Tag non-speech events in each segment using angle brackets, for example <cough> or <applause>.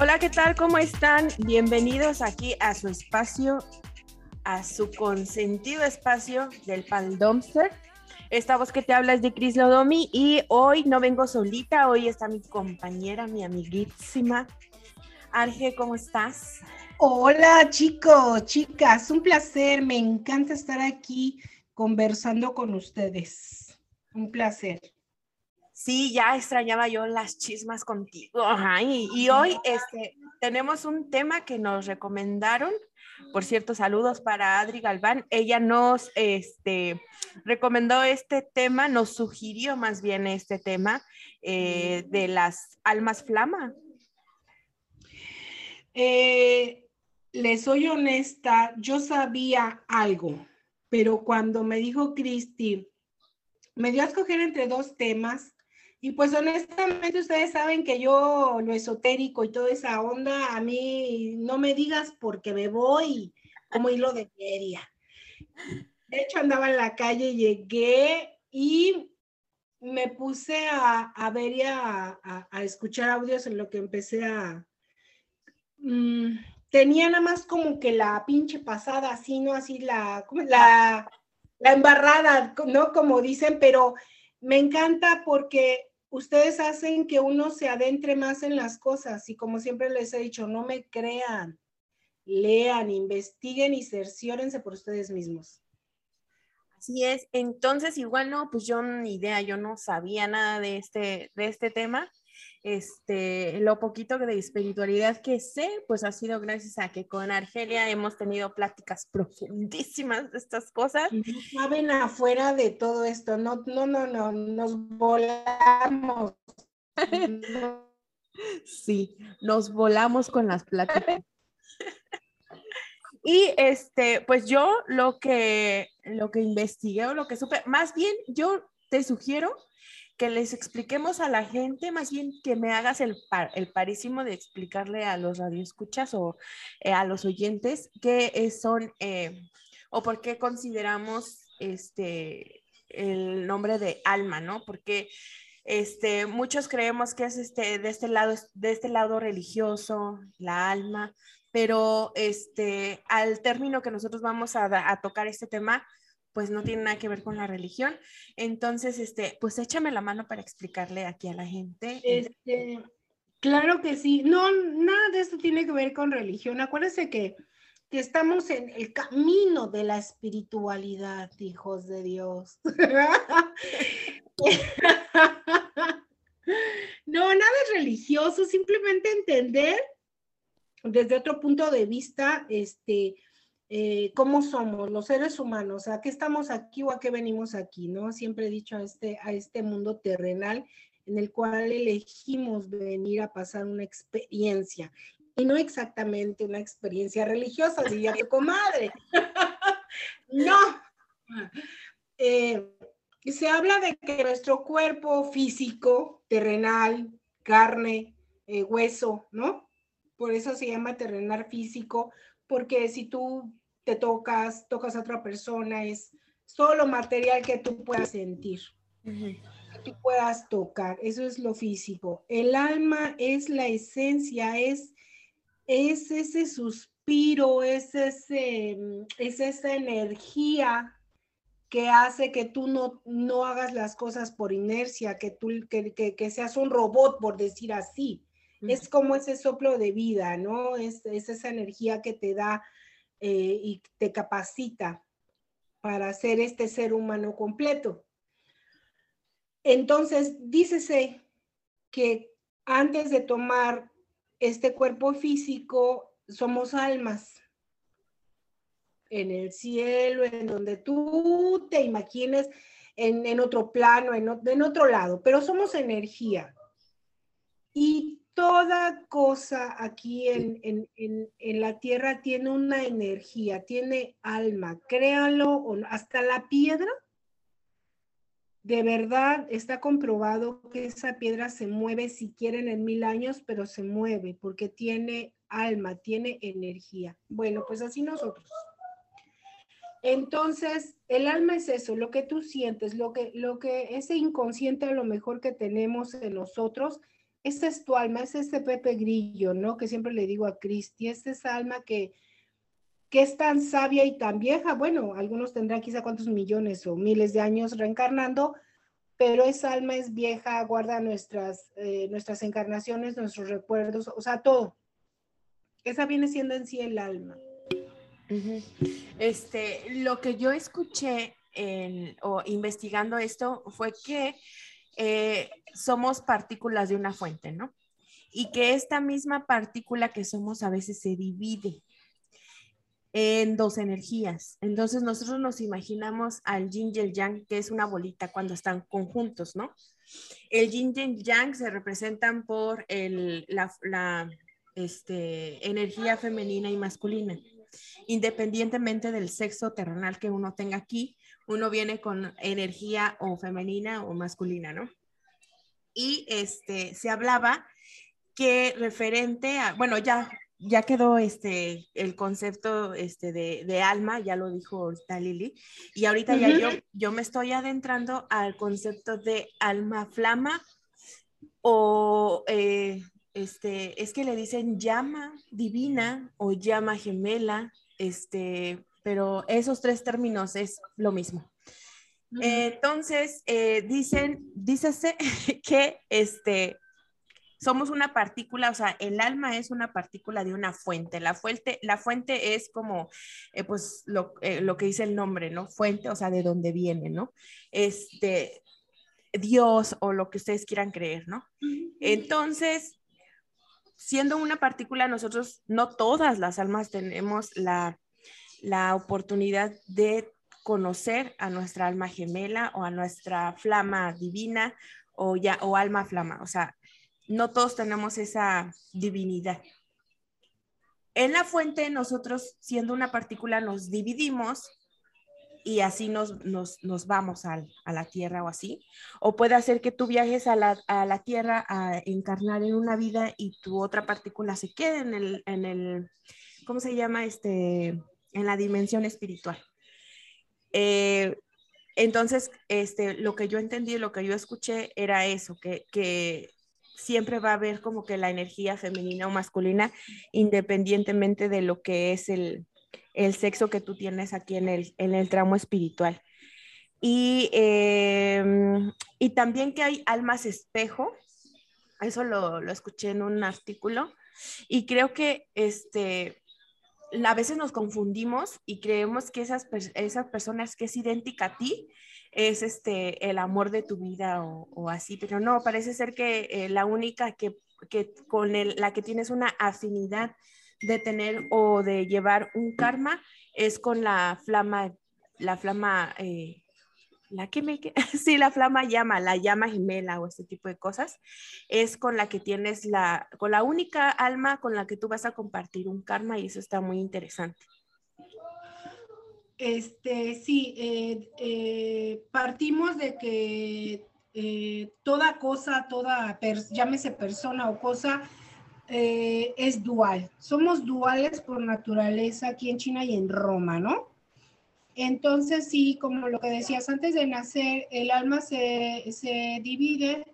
Hola, ¿qué tal? ¿Cómo están? Bienvenidos aquí a su espacio, a su consentido espacio del Pal Dumpster. Esta voz que te habla es de Cris Lodomi y hoy no vengo solita, hoy está mi compañera, mi amiguísima. Arge, ¿cómo estás? Hola chicos, chicas, un placer, me encanta estar aquí conversando con ustedes. Un placer. Sí, ya extrañaba yo las chismas contigo. Ajá, y, y hoy este, tenemos un tema que nos recomendaron. Por cierto, saludos para Adri Galván. Ella nos este, recomendó este tema, nos sugirió más bien este tema eh, de las almas flama. Eh, les soy honesta, yo sabía algo, pero cuando me dijo Cristi, me dio a escoger entre dos temas. Y pues honestamente ustedes saben que yo lo esotérico y toda esa onda, a mí no me digas porque me voy como hilo de feria. De hecho andaba en la calle, llegué y me puse a, a ver y a, a- a escuchar audios en lo que empecé a... mm, tenía nada más como que la pinche pasada, así, ¿no? Así la, la embarrada, ¿no? Como dicen, pero me encanta porque ustedes hacen que uno se adentre más en las cosas y como siempre les he dicho, no me crean, lean, investiguen y cerciórense por ustedes mismos. Así es. Entonces, igual no, pues yo ni idea, yo no sabía nada de este, de este tema. Este, lo poquito de espiritualidad que sé, pues ha sido gracias a que con Argelia hemos tenido pláticas profundísimas de estas cosas. No saben afuera de todo esto, no, no, no, no, nos volamos. <laughs> Sí, nos volamos con las pláticas. Y este, pues yo lo que, lo que investigué o lo que supe, más bien yo te sugiero que les expliquemos a la gente, más bien que me hagas el, par- el parísimo de explicarle a los radioescuchas o eh, a los oyentes qué es- son eh, o por qué consideramos este el nombre de alma, ¿no? Porque este, muchos creemos que es este, de este lado, de este lado religioso, la alma, pero este, al término que nosotros vamos a, a tocar este tema, pues no tiene nada que ver con la religión. Entonces, este, pues échame la mano para explicarle aquí a la gente. Este, claro que sí. No, nada de esto tiene que ver con religión. Acuérdense que, que estamos en el camino de la espiritualidad, hijos de Dios. <laughs> No, nada es religioso, simplemente entender desde otro punto de vista, este, eh, cómo somos los seres humanos, a qué estamos aquí o a qué venimos aquí, ¿no? Siempre he dicho a este, a este mundo terrenal en el cual elegimos venir a pasar una experiencia y no exactamente una experiencia religiosa, diría tu comadre. <laughs> no. Eh, se habla de que nuestro cuerpo físico, terrenal, carne, eh, hueso, ¿no? Por eso se llama terrenal físico, porque si tú te tocas, tocas a otra persona, es solo material que tú puedas sentir que tú puedas tocar, eso es lo físico. El alma es la esencia, es, es ese suspiro, es, ese, mm, es esa energía que hace que tú no, no hagas las cosas por inercia, que tú que, que- que seas un robot, por decir así. Es como ese soplo de vida, ¿no? Es, es esa energía que te da eh, y te capacita para ser este ser humano completo. Entonces, dícese que antes de tomar este cuerpo físico, somos almas en el cielo, en donde tú te imagines, en, en otro plano, en, en otro lado, pero somos energía. Y toda cosa aquí en, en- en- en la tierra tiene una energía, tiene alma, créanlo, hasta la piedra de verdad está comprobado que esa piedra se mueve si quieren en mil años, pero se mueve porque tiene alma, tiene energía. Bueno, pues así nosotros. Entonces, el alma es eso, lo que tú sientes, lo que, lo que ese inconsciente a lo mejor que tenemos en nosotros, esa es tu alma, es ese Pepe Grillo, ¿no? Que siempre le digo a Cristi, es esa alma que, que es tan sabia y tan vieja. Bueno, algunos tendrán quizá cuántos millones o miles de años reencarnando, pero esa alma es vieja, guarda nuestras, eh, nuestras encarnaciones, nuestros recuerdos, o sea, todo. Esa viene siendo en sí el alma. Este, lo que yo escuché o investigando esto fue que eh, somos partículas de una fuente, ¿no? Y que esta misma partícula que somos a veces se divide en dos energías. Entonces nosotros nos imaginamos al yin y el yang, que es una bolita cuando están conjuntos, ¿no? El yin y el yang se representan por la, este, energía femenina y masculina. Independientemente del sexo terrenal que uno tenga aquí, uno viene con energía o femenina o masculina, ¿no? Y este, se hablaba que referente a, bueno, ya ya quedó este, el concepto este, de, alma, ya lo dijo ahorita Lili, y ahorita ya yo, yo me estoy adentrando al concepto de alma flama o eh, este, es que le dicen llama divina o llama gemela, este, pero esos tres términos es lo mismo. Entonces, eh, dicen, dícese <laughs> que este, somos una partícula, o sea, el alma es una partícula de una fuente. La fuente, la fuente es como, eh, pues, lo, eh, lo, que dice el nombre, ¿no? Fuente, o sea, de dónde viene, ¿no? Este, Dios o lo que ustedes quieran creer, ¿no? Entonces, siendo una partícula, nosotros, no todas las almas tenemos la, la oportunidad de conocer a nuestra alma gemela o a nuestra flama divina o ya o alma flama, o sea, no todos tenemos esa divinidad. En la fuente, nosotros, siendo una partícula, nos dividimos y así nos, vamos a la Tierra o así. O puede hacer que tú viajes a la, Tierra a encarnar en una vida y tu otra partícula se quede en el, en el ¿cómo se llama? Este, en la dimensión espiritual. Eh, entonces, este, lo que yo entendí, lo que yo escuché era eso, que, que siempre va a haber como que la energía femenina o masculina, independientemente de lo que es el, sexo que tú tienes aquí en el, en el tramo espiritual. Y, em, y también que hay almas espejo, eso lo, lo, escuché en un artículo, y creo que este, a veces nos confundimos y creemos que esas, esas personas que es idéntica a ti es este, el amor de tu vida o, así, pero no, parece ser que eh, la única que, con la que tienes una afinidad de tener o de llevar un karma es con la flama, la flama, eh, la que me, <laughs> sí, la flama llama, la llama gemela o este tipo de cosas, es con la que tienes la, con la única alma con la que tú vas a compartir un karma y eso está muy interesante. Este, sí, eh, eh, partimos de que eh, toda cosa, toda, llámese persona o cosa, es dual. Somos duales por naturaleza aquí en China y en Roma, ¿no? Entonces, sí, como lo que decías, antes de nacer, el alma se, se divide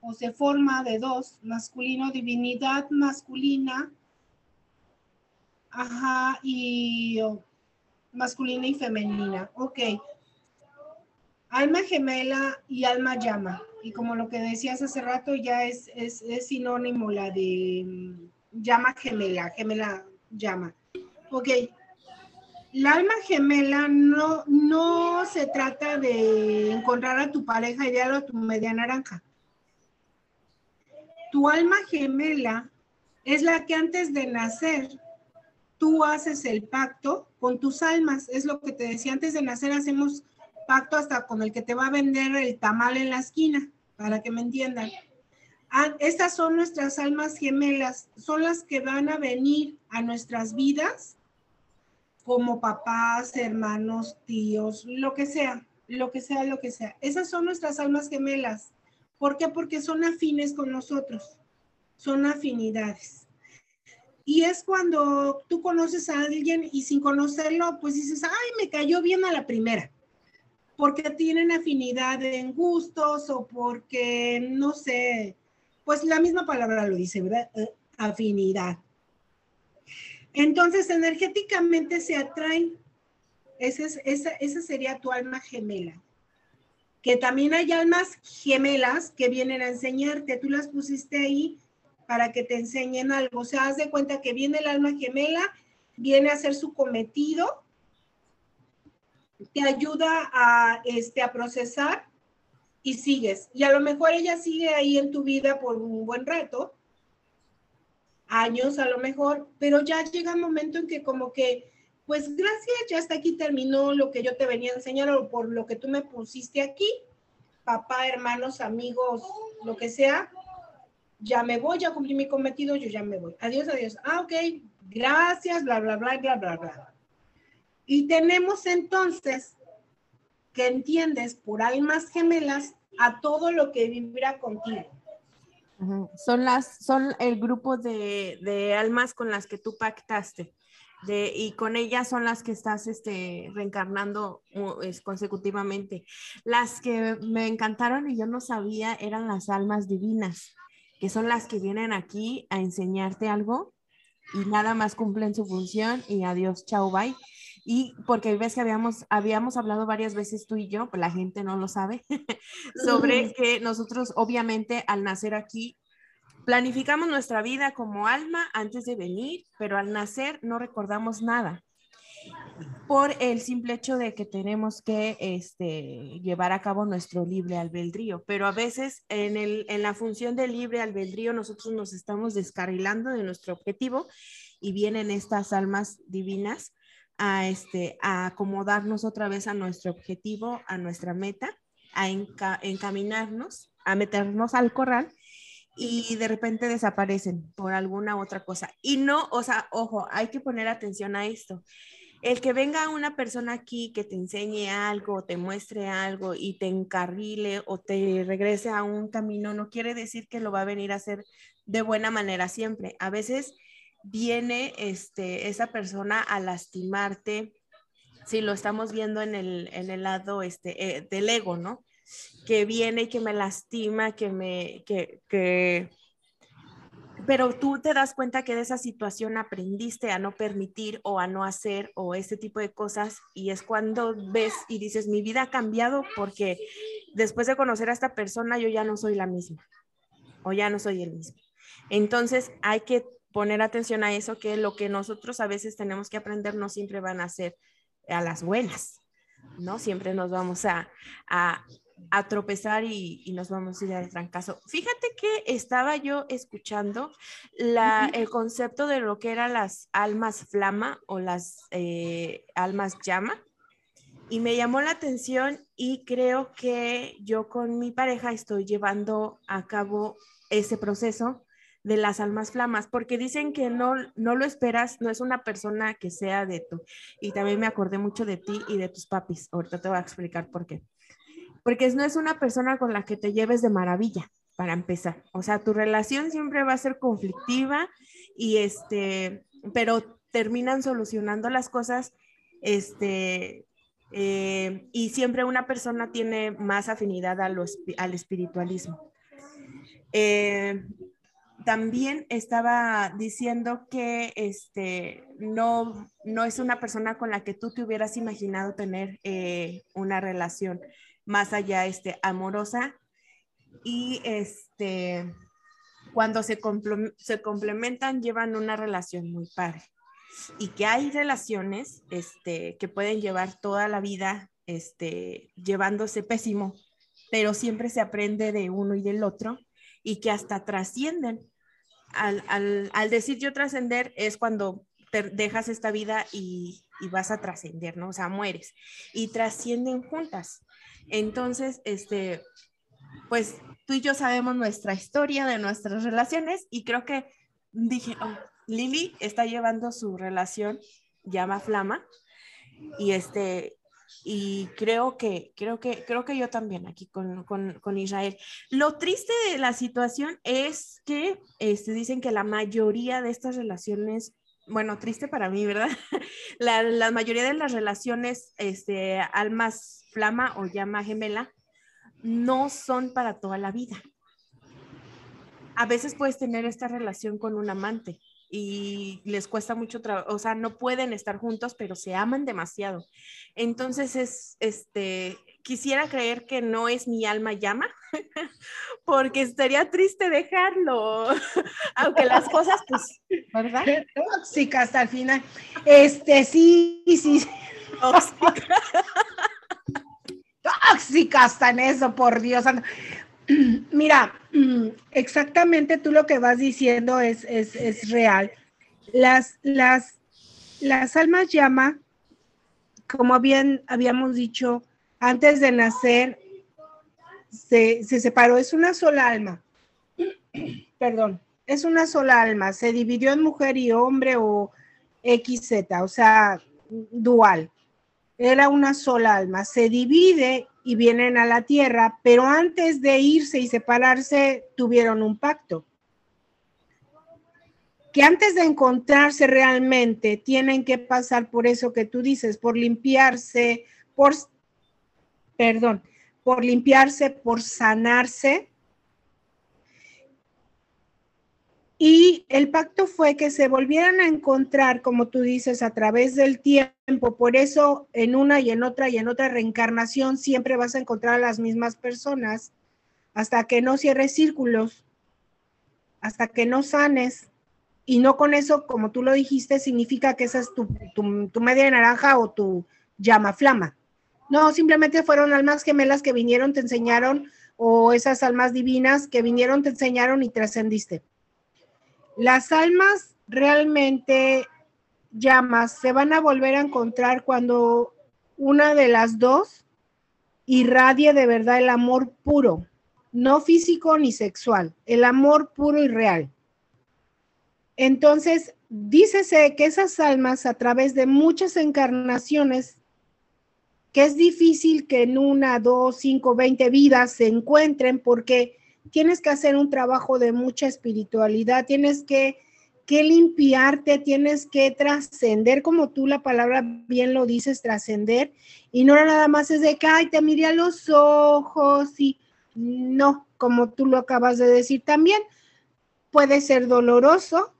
o se forma de dos, masculino, divinidad masculina, ajá, y masculina y femenina. Ok. Alma gemela y alma llama. Y como lo que decías hace rato, ya es, es, sinónimo la de mm, llama gemela, gemela llama. Ok. La alma gemela no, no se trata de encontrar a tu pareja ideal o a tu media naranja. Tu alma gemela es la que antes de nacer tú haces el pacto con tus almas. Es lo que te decía antes de nacer, hacemos pacto hasta con el que te va a vender el tamal en la esquina, para que me entiendan. Ah, estas son nuestras almas gemelas, son las que van a venir a nuestras vidas como papás, hermanos, tíos, lo que sea. lo que sea, lo que sea. Esas son nuestras almas gemelas. ¿Por qué? Porque son afines con nosotros, son afinidades. Y es cuando tú conoces a alguien y sin conocerlo, pues dices, ay, me cayó bien a la primera, porque tienen afinidad en gustos o porque, no sé, pues la misma palabra lo dice, ¿verdad? Eh, afinidad. Entonces, energéticamente se atraen. Esa, es, esa, esa sería tu alma gemela. Que también hay almas gemelas que vienen a enseñarte. Tú las pusiste ahí para que te enseñen algo. O sea, haz de cuenta que viene el alma gemela, viene a hacer su cometido, te ayuda a, este, a procesar y sigues. Y a lo mejor ella sigue ahí en tu vida por un buen rato, años a lo mejor, pero ya llega un momento en que como que, pues gracias, ya hasta aquí terminó lo que yo te venía a enseñar o por lo que tú me pusiste aquí, papá, hermanos, amigos, lo que sea, ya me voy, ya cumplí mi cometido, yo ya me voy. Adiós, adiós. Ah, ok, gracias, bla, bla, bla, bla, bla, bla. Y tenemos entonces que entiendes por almas gemelas a todo lo que vibra contigo. Son las, son el grupo de, de, almas con las que tú pactaste. De, y con ellas son las que estás este, reencarnando es, consecutivamente. Las que me encantaron y yo no sabía eran las almas divinas, que son las que vienen aquí a enseñarte algo y nada más cumplen su función y adiós, chao, bye. Y porque ves que habíamos, habíamos hablado varias veces tú y yo, pues la gente no lo sabe, <laughs> sobre que nosotros obviamente al nacer aquí planificamos nuestra vida como alma antes de venir, pero al nacer no recordamos nada por el simple hecho de que tenemos que este, llevar a cabo nuestro libre albedrío. Pero a veces en, el, en la función del libre albedrío nosotros nos estamos descarrilando de nuestro objetivo y vienen estas almas divinas a, este, a acomodarnos otra vez a nuestro objetivo, a nuestra meta, a encaminarnos, a meternos al corral y de repente desaparecen por alguna otra cosa. Y no, o sea, ojo, hay que poner atención a esto. El que venga una persona aquí que te enseñe algo, te muestre algo y te encarrile o te regrese a un camino, no quiere decir que lo va a venir a hacer de buena manera siempre. A veces viene este, esa persona a lastimarte, si lo estamos viendo en el, en el lado este, eh, del ego, ¿no? Que viene y que me lastima, que me, que, que, pero tú te das cuenta que de esa situación aprendiste a no permitir o a no hacer o ese tipo de cosas y es cuando ves y dices, mi vida ha cambiado porque después de conocer a esta persona yo ya no soy la misma o ya no soy el mismo. Entonces hay que poner atención a eso, que lo que nosotros a veces tenemos que aprender no siempre van a ser a las buenas, ¿no? Siempre nos vamos a, a, a tropezar y, y, nos vamos a ir al trancazo. Fíjate que estaba yo escuchando la, el concepto de lo que eran las almas flama o las eh, almas llama y me llamó la atención y creo que yo con mi pareja estoy llevando a cabo ese proceso de las almas flamas, porque dicen que no, no lo esperas, no es una persona que sea de tú. Y también me acordé mucho de ti y de tus papis. Ahorita te voy a explicar por qué. Porque no es una persona con la que te lleves de maravilla, para empezar. O sea, tu relación siempre va a ser conflictiva y este, pero terminan solucionando las cosas, este, eh, y siempre una persona tiene más afinidad al espiritualismo. Eh, también estaba diciendo que este, no, no es una persona con la que tú te hubieras imaginado tener eh, una relación más allá este, amorosa. Y este, cuando se, se complementan llevan una relación muy padre. Y que hay relaciones este, que pueden llevar toda la vida este, llevándose pésimo, pero siempre se aprende de uno y del otro y que hasta trascienden al, decir yo trascender es cuando dejas esta vida y, vas a trascender, ¿no? O sea, mueres y trascienden juntas. Entonces, este, pues tú y yo sabemos nuestra historia de nuestras relaciones y creo que dije, oh, Lili está llevando su relación llama flama y este y creo que, creo que, creo que yo también aquí con, con, con Israel. Lo triste de la situación es que este, dicen que la mayoría de estas relaciones bueno, triste para mí, ¿verdad? <laughs> La, mayoría de las relaciones, este, almas flama o llama gemela, no son para toda la vida. A veces puedes tener esta relación con un amante y les cuesta mucho trabajo, o sea, no pueden estar juntos, pero se aman demasiado. Entonces es, este, quisiera creer que no es mi alma llama, <laughs> porque estaría triste dejarlo, <laughs> aunque las cosas, pues, ¿verdad? <laughs> Tóxica hasta el final. Este, sí, sí. Tóxica. Tóxica hasta en eso, por Dios. <clears throat> Mira, exactamente tú lo que vas diciendo es, es, es real. Las, las, las almas llama, como bien habíamos dicho, antes de nacer, se, se separó, es una sola alma. <clears throat> Perdón, es una sola alma. Se dividió en mujer y hombre o XZ, o sea, dual. Era una sola alma. Se divide y vienen a la tierra, pero antes de irse y separarse tuvieron un pacto. Que antes de encontrarse realmente tienen que pasar por eso que tú dices, por limpiarse, por, perdón, por limpiarse, por sanarse, Y el pacto fue que se volvieran a encontrar, como tú dices, a través del tiempo. Por eso en una y en otra y en otra reencarnación siempre vas a encontrar a las mismas personas hasta que no cierres círculos, hasta que no sanes. Y no con eso, como tú lo dijiste, significa que esa es tu, tu, media naranja o tu llama flama. No, simplemente fueron almas gemelas que vinieron, te enseñaron, o esas almas divinas que vinieron, te enseñaron y trascendiste. Las almas realmente llamas se van a volver a encontrar cuando una de las dos irradie de verdad el amor puro, no físico ni sexual, el amor puro y real. Entonces, dícese que esas almas a través de muchas encarnaciones, que es difícil que en una, dos, cinco, veinte vidas se encuentren porque tienes que hacer un trabajo de mucha espiritualidad, tienes que, limpiarte, tienes que trascender, como tú la palabra bien lo dices, trascender, y no nada más es de que, ay, te miré a los ojos y no, como tú lo acabas de decir también, puede ser doloroso,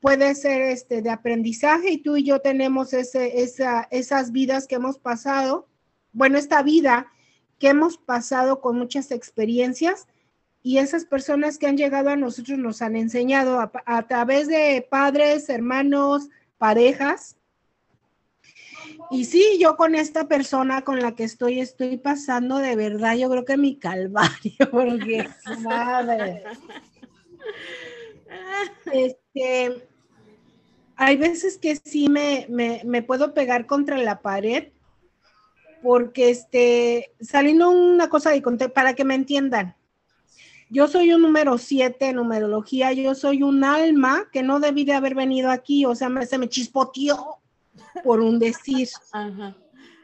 puede ser este de aprendizaje y tú y yo tenemos ese, esa, esas vidas que hemos pasado, bueno, esta vida que hemos pasado con muchas experiencias y esas personas que han llegado a nosotros nos han enseñado a, través de padres, hermanos, parejas. Y sí, yo con esta persona con la que estoy, estoy pasando de verdad, yo creo que mi calvario, <laughs> porque madre. Este, hay veces que sí me, me, puedo pegar contra la pared, porque este, saliendo una cosa de para que me entiendan, yo soy un número siete en numerología, yo soy un alma que no debí de haber venido aquí, o sea, se me chispoteó por un decir. <laughs>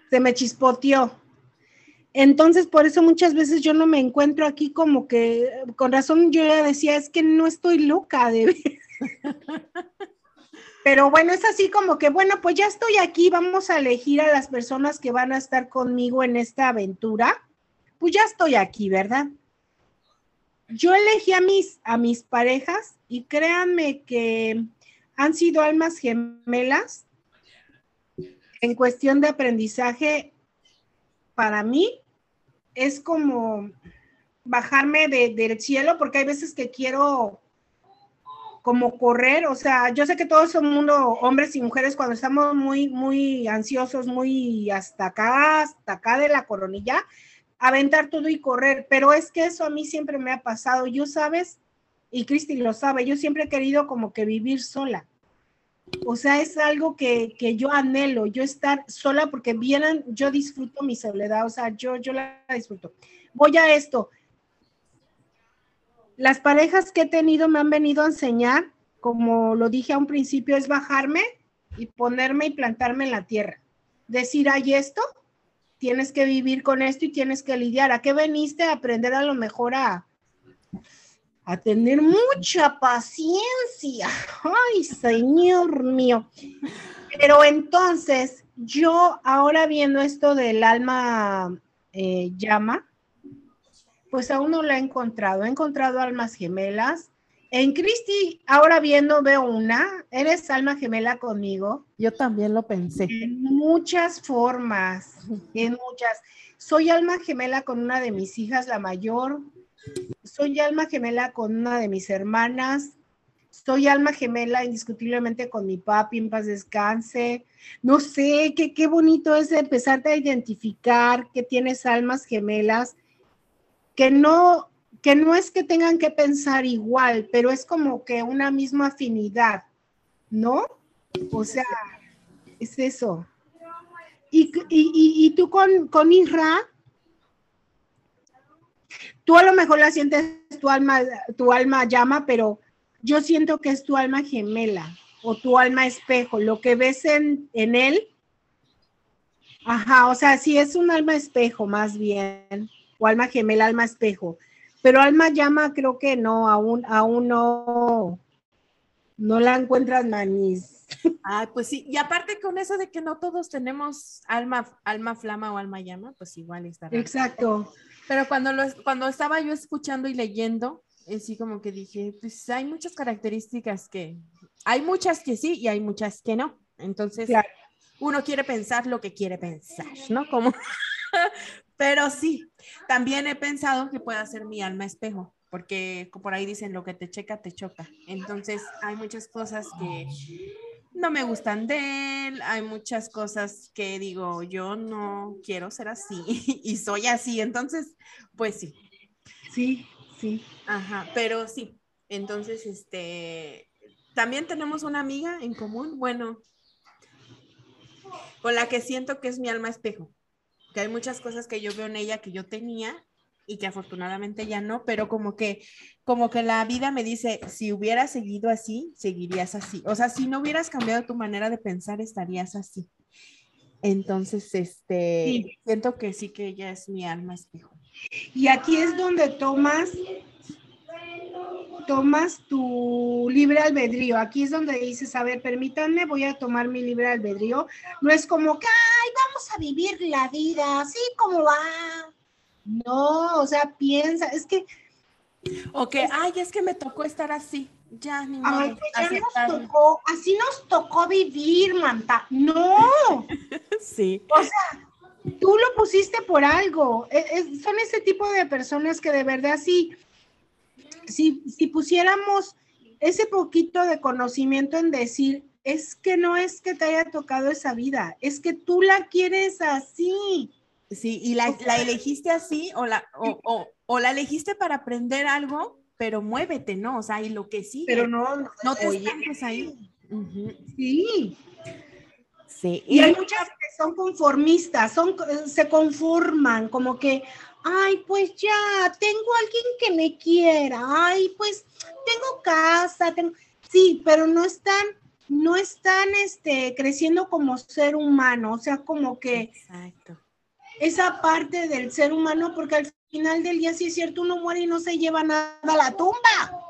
Se me chispoteó. Entonces, por eso muchas veces yo no me encuentro aquí como que, con razón yo ya decía, es que no estoy loca de. <laughs> Pero bueno, es así como que, bueno, pues ya estoy aquí, vamos a elegir a las personas que van a estar conmigo en esta aventura. Pues ya estoy aquí, ¿verdad? Yo elegí a mis, a mis parejas y créanme que han sido almas gemelas en cuestión de aprendizaje. Para mí es como bajarme del cielo porque hay veces que quiero como correr, o sea, yo sé que todo el mundo, hombres y mujeres, cuando estamos muy, muy ansiosos, muy hasta acá, hasta acá de la coronilla, aventar todo y correr, pero es que eso a mí siempre me ha pasado, yo sabes, y Cristi lo sabe, yo siempre he querido como que vivir sola. O sea, es algo que, yo anhelo, yo estar sola porque vienen, yo disfruto mi soledad, o sea, yo, yo la disfruto. Voy a esto. Las parejas que he tenido me han venido a enseñar, como lo dije a un principio, es bajarme y ponerme y plantarme en la tierra. Decir, hay esto, tienes que vivir con esto y tienes que lidiar. ¿A qué veniste a aprender a lo mejor a, a tener mucha paciencia? Ay, Señor mío. Pero entonces, yo ahora viendo esto del alma eh, llama, pues aún no la he encontrado. He encontrado almas gemelas. En Cristi, ahora viendo, veo una. ¿Eres alma gemela conmigo? Yo también lo pensé. En muchas formas, en muchas. Soy alma gemela con una de mis hijas, la mayor. Soy alma gemela con una de mis hermanas. Soy alma gemela indiscutiblemente con mi papi, en paz descanse. No sé, qué, qué bonito es empezarte a identificar que tienes almas gemelas, que no, que no es que tengan que pensar igual, pero es como que una misma afinidad, ¿no? O sea, es eso. Y, y, y tú con, con tú a lo mejor la sientes tu alma, tu alma llama, pero yo siento que es tu alma gemela o tu alma espejo, lo que ves en, en él. Ajá, o sea, sí es un alma espejo más bien, o alma gemela, alma espejo. Pero alma llama creo que no, aún, aún no, no la encuentras manis. Ay, pues sí, y aparte con eso de que no todos tenemos alma, alma flama o alma llama, pues igual está. raro. Exacto. Pero cuando, lo, cuando estaba yo escuchando y leyendo, sí como que dije, pues hay muchas características que, hay muchas que sí y hay muchas que no. Entonces, Claro. uno quiere pensar lo que quiere pensar, ¿no? Como, pero sí, también he pensado que pueda ser mi alma espejo, porque por ahí dicen lo que te checa, te choca. Entonces, hay muchas cosas que no me gustan de él, hay muchas cosas que digo, yo no quiero ser así <laughs> y soy así. Entonces, pues sí, Sí, sí. Ajá, pero sí. Entonces, este, también tenemos una amiga en común, bueno, con la que siento que es mi alma espejo, que hay muchas cosas que yo veo en ella que yo tenía y que afortunadamente ya no, pero como que, como que la vida me dice, si hubieras seguido así, seguirías así. O sea, si no hubieras cambiado tu manera de pensar, estarías así. Entonces, este, Sí. siento que sí que ella es mi alma espejo. Y aquí es donde tomas, tomas tu libre albedrío. Aquí es donde dices, a ver, permítanme, voy a tomar mi libre albedrío. No es como que, ay, vamos a vivir la vida, así como va. No, o sea, piensa, es que, O que, ay, es que me tocó estar así. Ya, ni modo, ay, pues ya nos tocó, así nos tocó vivir, manta. No, <laughs> Sí, tú lo pusiste por algo. E- es- son ese tipo de personas que de verdad sí, si, si pusiéramos ese poquito de conocimiento en decir, es que no es que te haya tocado esa vida, es que tú la quieres así. sí, y la, la elegiste así o la, o, o- o la elegiste para aprender algo, pero muévete, ¿no? O sea, y lo que sigue. Pero no, no, no te estanques ahí. Sí. Sí, Y hay muchas que son conformistas, son, se conforman, como que, ay, pues ya, tengo alguien que me quiera, ay, pues tengo casa, tengo... Sí, pero no están, no están este, creciendo como ser humano, o sea, como que Exacto. esa parte del ser humano, porque al final del día, sí es cierto, uno muere y no se lleva nada a la tumba.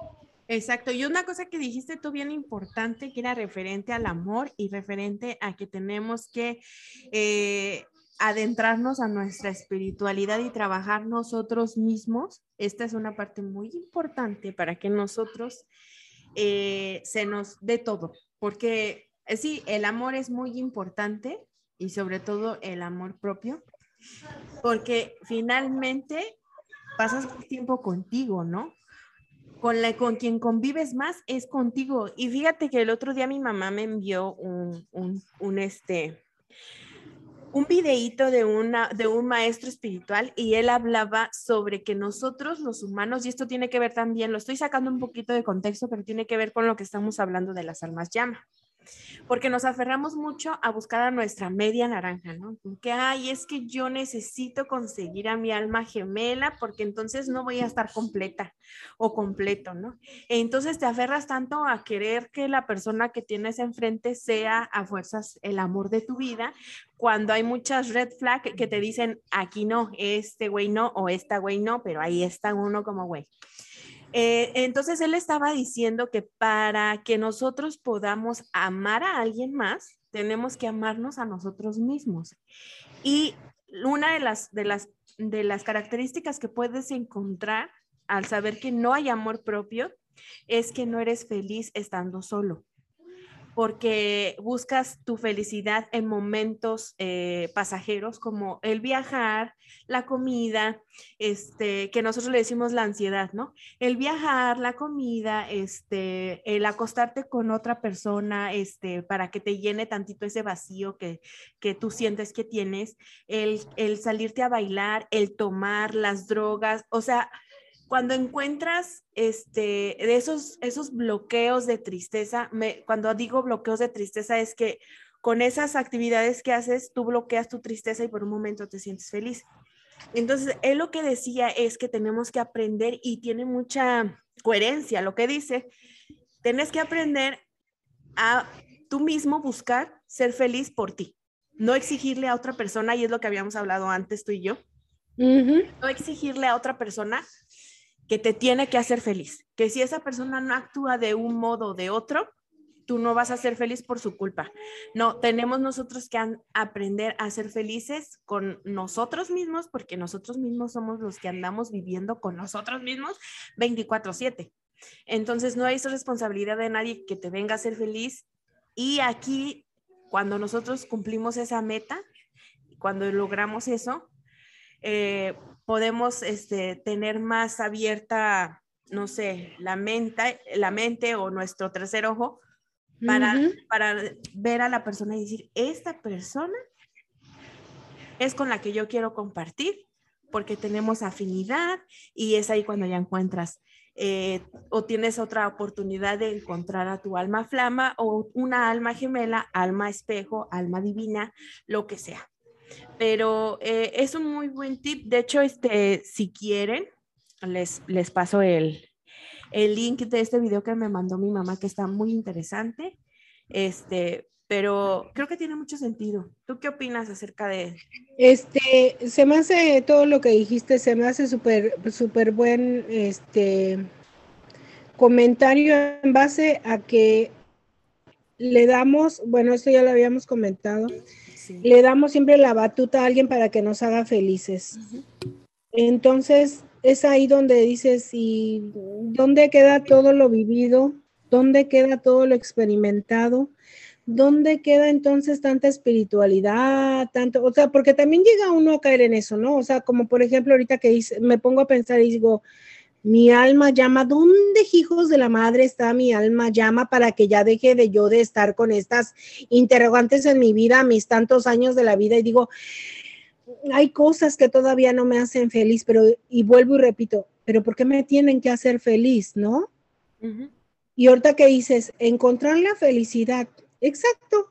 Exacto. Y una cosa que dijiste tú bien importante, que era referente al amor y referente a que tenemos que eh, adentrarnos a nuestra espiritualidad y trabajar nosotros mismos. Esta es una parte muy importante para que nosotros eh, se nos dé todo, porque eh, sí, el amor es muy importante y sobre todo el amor propio, porque finalmente pasas tiempo contigo, ¿no? Con, la, con quien convives más es contigo. Y fíjate que el otro día mi mamá me envió un, un, un este, un videíto de, una, de un maestro espiritual y él hablaba sobre que nosotros los humanos, y esto tiene que ver también, lo estoy sacando un poquito de contexto, pero tiene que ver con lo que estamos hablando de las almas llama. Porque nos aferramos mucho a buscar a nuestra media naranja, ¿no? Que, ay, es que yo necesito conseguir a mi alma gemela porque entonces no voy a estar completa o completo, ¿no? entonces te aferras tanto a querer que la persona que tienes enfrente sea a fuerzas el amor de tu vida, cuando hay muchas red flags que te dicen, aquí no, este güey no, o esta güey no, pero ahí está uno como güey. Eh, entonces él estaba diciendo que para que nosotros podamos amar a alguien más, tenemos que amarnos a nosotros mismos. Y una de las, de las, de las características que puedes encontrar al saber que no hay amor propio es que no eres feliz estando solo porque buscas tu felicidad en momentos eh, pasajeros como el viajar, la comida, este, que nosotros le decimos la ansiedad, ¿no? El viajar, la comida, este, el acostarte con otra persona, este, para que te llene tantito ese vacío que, que tú sientes que tienes, el, el salirte a bailar, el tomar las drogas, o sea, cuando encuentras este, de esos, esos bloqueos de tristeza, me, cuando digo bloqueos de tristeza es que con esas actividades que haces, tú bloqueas tu tristeza y por un momento te sientes feliz. Entonces, él lo que decía es que tenemos que aprender y tiene mucha coherencia lo que dice, tienes que aprender a tú mismo buscar ser feliz por ti, no exigirle a otra persona, y es lo que habíamos hablado antes tú y yo, no exigirle a otra persona que te tiene que hacer feliz, que si esa persona no actúa de un modo o de otro, tú no vas a ser feliz por su culpa. No, tenemos nosotros que aprender a ser felices con nosotros mismos, porque nosotros mismos somos los que andamos viviendo con nosotros mismos 24/7. Entonces, no hay responsabilidad de nadie que te venga a ser feliz. Y aquí, cuando nosotros cumplimos esa meta, cuando logramos eso, eh, podemos este, tener más abierta, no sé, la mente, la mente o nuestro tercer ojo para, para ver a la persona y decir, esta persona es con la que yo quiero compartir porque tenemos afinidad y es ahí cuando ya encuentras eh, o tienes otra oportunidad de encontrar a tu alma flama o una alma gemela, alma espejo, alma divina, lo que sea. Pero eh, es un muy buen tip. De hecho, este, si quieren, les, les paso el, el link de este video que me mandó mi mamá, que está muy interesante. Este, pero creo que tiene mucho sentido. ¿Tú qué opinas acerca de? Este, se me hace todo lo que dijiste, se me hace súper, súper buen, este, comentario en base a que le damos, bueno, esto ya lo habíamos comentado, le damos siempre la batuta a alguien para que nos haga felices. Entonces, es ahí donde dices, ¿y dónde queda todo lo vivido? ¿Dónde queda todo lo experimentado? ¿Dónde queda entonces tanta espiritualidad? Tanto, o sea, porque también llega uno a caer en eso, ¿no? O sea, como por ejemplo, ahorita que me pongo a pensar y digo, mi alma llama, ¿dónde hijos de la madre está mi alma llama para que ya deje de yo de estar con estas interrogantes en mi vida, mis tantos años de la vida? Y digo, hay cosas que todavía no me hacen feliz, pero, y vuelvo y repito, pero ¿por qué me tienen que hacer feliz, no? Y ahorita que dices, encontrar la felicidad, exacto,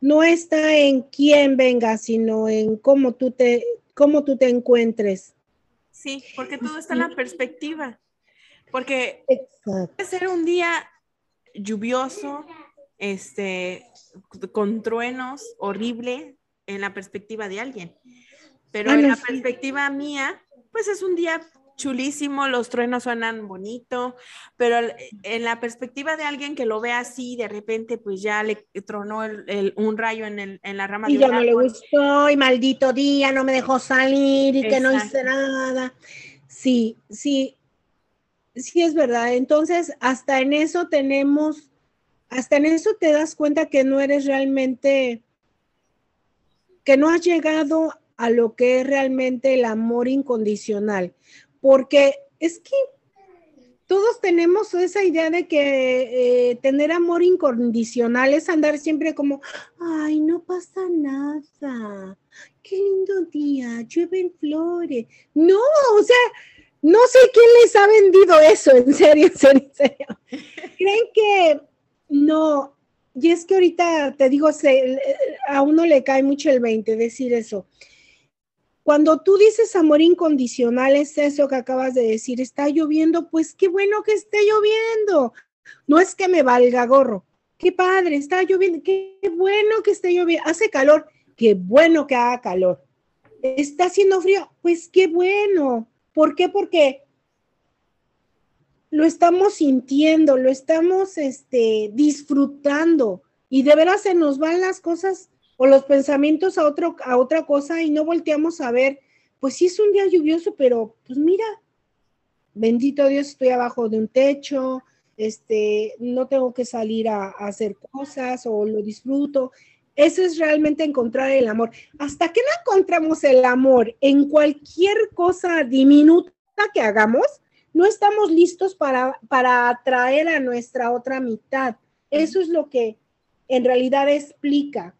no está en quién venga, sino en cómo tú te, cómo tú te encuentres Sí, porque todo está en la perspectiva. Porque puede ser un día lluvioso, este, con truenos, horrible en la perspectiva de alguien. Pero en la perspectiva mía, pues es un día chulísimo, los truenos suenan bonito, pero en la perspectiva de alguien que lo ve así, de repente pues ya le tronó el, un rayo en, el, en la rama y ya no le gustó y maldito día, no me dejó salir y que no hice nada. Sí, sí, sí es verdad. Entonces, hasta en eso tenemos, hasta en eso te das cuenta que no eres realmente, que no has llegado a lo que es realmente el amor incondicional porque es que todos tenemos esa idea de que eh, tener amor incondicional es andar siempre como, ay, no pasa nada, qué lindo día, llueven flores. No, o sea, no sé quién les ha vendido eso, en serio, en serio, en serio. Creen que no, y es que ahorita te digo, se, a uno le cae mucho el 20 decir eso. Cuando tú dices amor incondicional, es eso que acabas de decir, está lloviendo, pues qué bueno que esté lloviendo. No es que me valga gorro. Qué padre, está lloviendo, qué bueno que esté lloviendo. Hace calor, qué bueno que haga calor. Está haciendo frío, pues qué bueno. ¿Por qué? Porque lo estamos sintiendo, lo estamos este, disfrutando y de veras se nos van las cosas o los pensamientos a, otro, a otra cosa y no volteamos a ver, pues sí es un día lluvioso, pero pues mira, bendito Dios, estoy abajo de un techo, este, no tengo que salir a, hacer cosas o lo disfruto. Eso es realmente encontrar el amor. Hasta que no encontramos el amor en cualquier cosa diminuta que hagamos, no estamos listos para, para atraer a nuestra otra mitad. Eso es lo que en realidad explica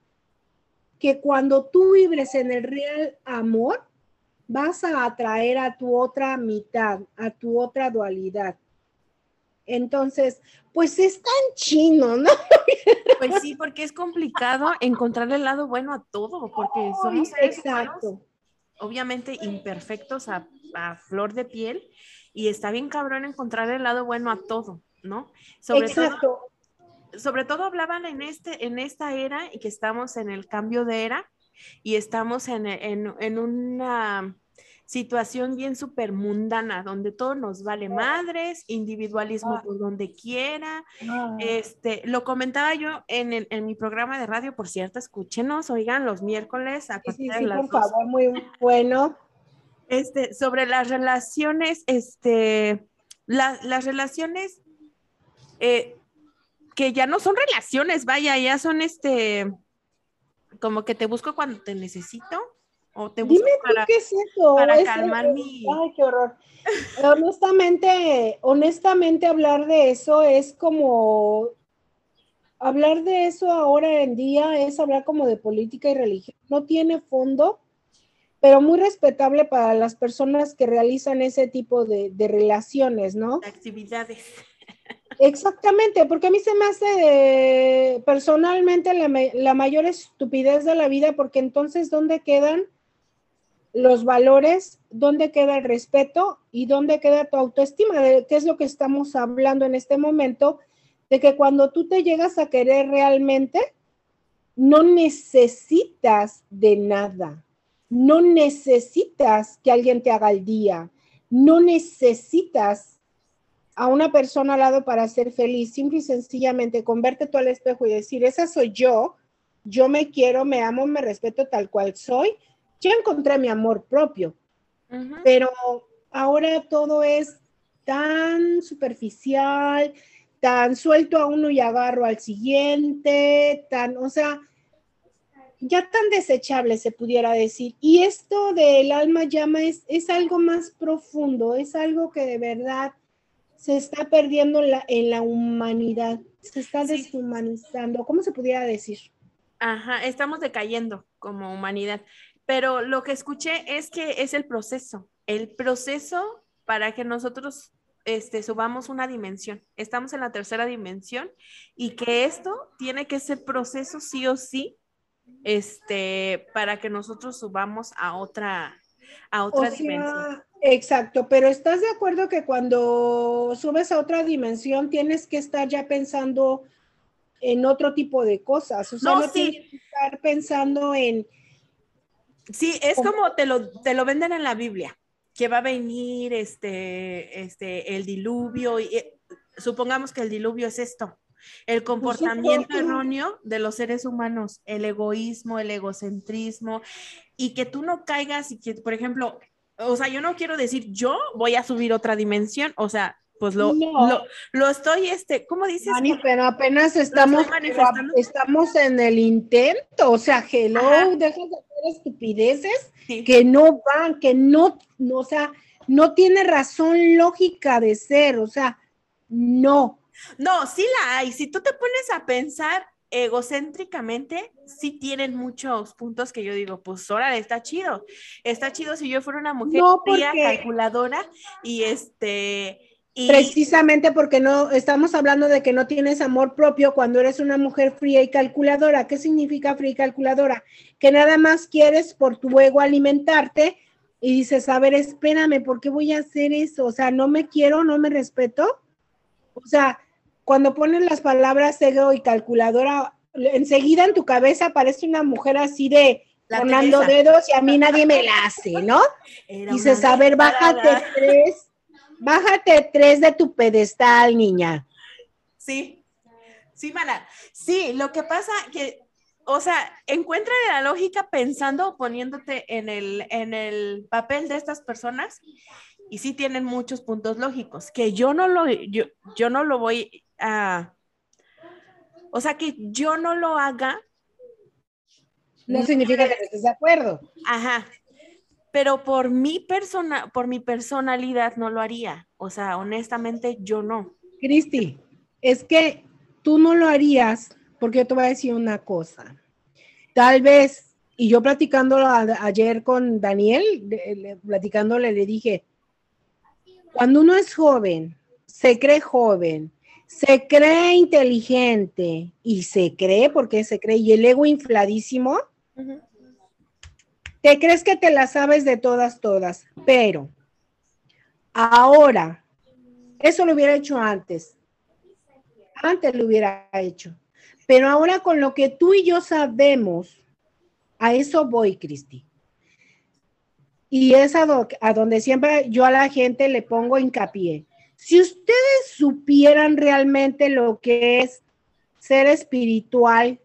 que cuando tú vibres en el real amor, vas a atraer a tu otra mitad, a tu otra dualidad. Entonces, pues es tan chino, ¿no? Pues sí, porque es complicado encontrar el lado bueno a todo, porque somos seres humanos, obviamente imperfectos a, a flor de piel, y está bien cabrón encontrar el lado bueno a todo, ¿no? Sobre Exacto. todo, sobre todo hablaban en este, en esta era y que estamos en el cambio de era y estamos en, en, en una situación bien súper mundana, donde todo nos vale madres, individualismo por donde quiera. Este, lo comentaba yo en, el- en mi programa de radio, por cierto, escúchenos, oigan, los miércoles a sí, partir sí, de las por 12. favor, muy bueno. Este, sobre las relaciones, este, la- las relaciones eh, que ya no son relaciones, vaya, ya son este, como que te busco cuando te necesito o te busco Dime tú para, qué es eso. para Es- calmar mi... Ay, qué horror. <laughs> honestamente, honestamente hablar de eso es como hablar de eso ahora en día es hablar como de política y religión. No tiene fondo, pero muy respetable para las personas que realizan ese tipo de, de relaciones, ¿no? actividades. Exactamente, porque a mí se me hace eh, personalmente la, ma- la mayor estupidez de la vida, porque entonces, ¿dónde quedan los valores? ¿Dónde queda el respeto? ¿Y dónde queda tu autoestima? De qué es lo que estamos hablando en este momento, de que cuando tú te llegas a querer realmente, no necesitas de nada, no necesitas que alguien te haga el día, no necesitas a una persona al lado para ser feliz, simple y sencillamente con verte tú al espejo y decir, esa soy yo, yo me quiero, me amo, me respeto tal cual soy, ya encontré mi amor propio, pero ahora todo es tan superficial, tan suelto a uno y agarro al siguiente, tan, o sea, ya tan desechable se pudiera decir. Y esto del alma llama es, es algo más profundo, es algo que de verdad se está perdiendo en la, en la humanidad, se está Sí. deshumanizando, ¿cómo se pudiera decir? Ajá, estamos decayendo como humanidad. Pero lo que escuché es que es el proceso, el proceso para que nosotros este, subamos una dimensión. Estamos en la tercera dimensión y que esto tiene que ser proceso sí o sí, este, para que nosotros subamos a otra, a otra O sea, dimensión. Exacto, pero ¿estás de acuerdo que cuando subes a otra dimensión tienes que estar ya pensando en otro tipo de cosas? O sea, No, no, sí. tienes que estar pensando en, Sí, es como- te lo, te lo venden en la Biblia, que va a venir este, este, el diluvio, y eh, supongamos que el diluvio es esto, el comportamiento erróneo de los seres humanos, el egoísmo, el egocentrismo, y que tú no caigas y que, por ejemplo, o sea, yo no quiero decir yo voy a subir otra dimensión, o sea, pues lo, No. lo, lo estoy, este, ¿cómo dices? Dani, pero apenas estamos, estamos en el intento, o sea, hello, Ajá. dejas de hacer estupideces Sí. que no van, que no, no, o sea, no tiene razón lógica de ser, o sea, no. No, sí la hay. Si tú te pones a pensar egocéntricamente, sí tienen muchos puntos que yo digo, pues órale, está chido. Está chido si yo fuera una mujer No, fría, calculadora y este Y Precisamente porque no estamos hablando de que no tienes amor propio cuando eres una mujer fría y calculadora. ¿Qué significa fría y calculadora? Que nada más quieres por tu ego alimentarte y dices, a ver, espérame, ¿por qué voy a hacer eso? O sea, no me quiero, no me respeto. O sea, cuando ponen las palabras ego y calculadora, enseguida en tu cabeza aparece una mujer así de Teresa. dedos y a mí nadie me la hace, ¿no? era Dices, a ver, bájate tres, bájate tres de tu pedestal, niña. Sí, sí, mana. Sí, lo que pasa que, o sea, encuentra la lógica pensando o poniéndote en el, en el papel de estas personas y sí tienen muchos puntos lógicos, que yo no lo, yo, yo no lo voy a, o sea, que yo no lo haga, No significa que no estés de acuerdo. ajá, pero por mi persona, por mi personalidad no lo haría, o sea, honestamente yo no. Cristi, es que tú no lo harías porque yo te voy a decir una cosa. Tal vez, y yo platicándolo a- ayer con Daniel, le- platicándole, le dije, cuando uno es joven, se cree joven, se cree inteligente y se cree, porque se cree, y el ego infladísimo, te crees que te la sabes de todas, todas, pero ahora, eso lo hubiera hecho antes. Antes lo hubiera hecho. Pero ahora con lo que tú y yo sabemos, a eso voy, Cristi. Y es a, do- a donde siempre yo a la gente le pongo hincapié. Si ustedes supieran realmente lo que es ser espiritual,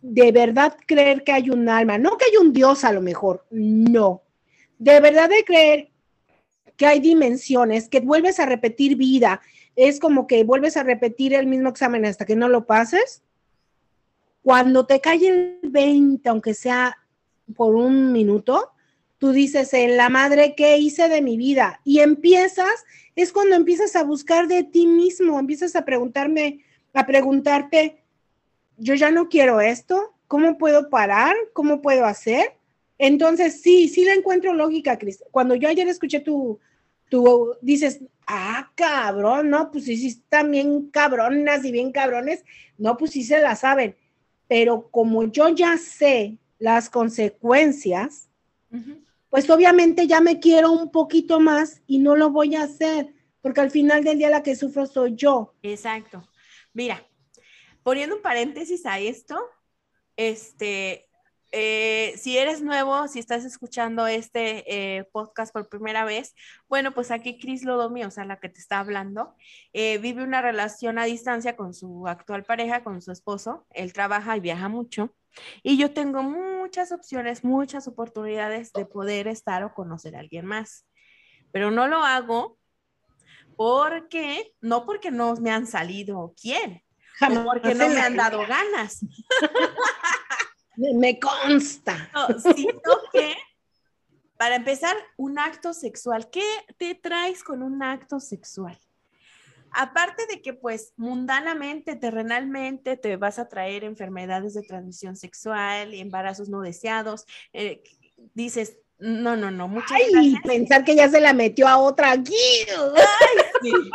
de verdad creer que hay un alma, no que hay un Dios a lo mejor, no. De verdad de creer que hay dimensiones, que vuelves a repetir vida, es como que vuelves a repetir el mismo examen hasta que no lo pases. Cuando te cae el 20, aunque sea por un minuto, tú dices, en la madre, ¿qué hice de mi vida? Y empiezas, es cuando empiezas a buscar de ti mismo, empiezas a preguntarme, a preguntarte, yo ya no quiero esto, ¿cómo puedo parar? ¿Cómo puedo hacer? Entonces, sí, sí le encuentro lógica, Cris. Cuando yo ayer escuché tu, tu, dices, ah, cabrón, no, pues sí, sí, están bien cabronas y bien cabrones, no, pues sí se la saben. Pero como yo ya sé las consecuencias, pues obviamente ya me quiero un poquito más y no lo voy a hacer, porque al final del día la que sufro soy yo. Exacto. Mira, poniendo un paréntesis a esto, este, eh, si eres nuevo, si estás escuchando este eh, podcast por primera vez, bueno, pues aquí Cris Lodomi, o sea, la que te está hablando, eh, vive una relación a distancia con su actual pareja, con su esposo. Él trabaja y viaja mucho. Y yo tengo muchas opciones, muchas oportunidades de poder estar o conocer a alguien más. Pero no lo hago porque, no porque no me han salido quién, porque no me han dado ganas, <laughs> Me, me consta. no, sino que para empezar, un acto sexual. ¿Qué te traes con un acto sexual? Aparte de que, pues, mundanamente, terrenalmente, te vas a traer enfermedades de transmisión sexual, embarazos no deseados, eh, dices, no, no, no, muchas Ay, gracias. pensar que ya se la metió a otra aquí. Sí. <laughs>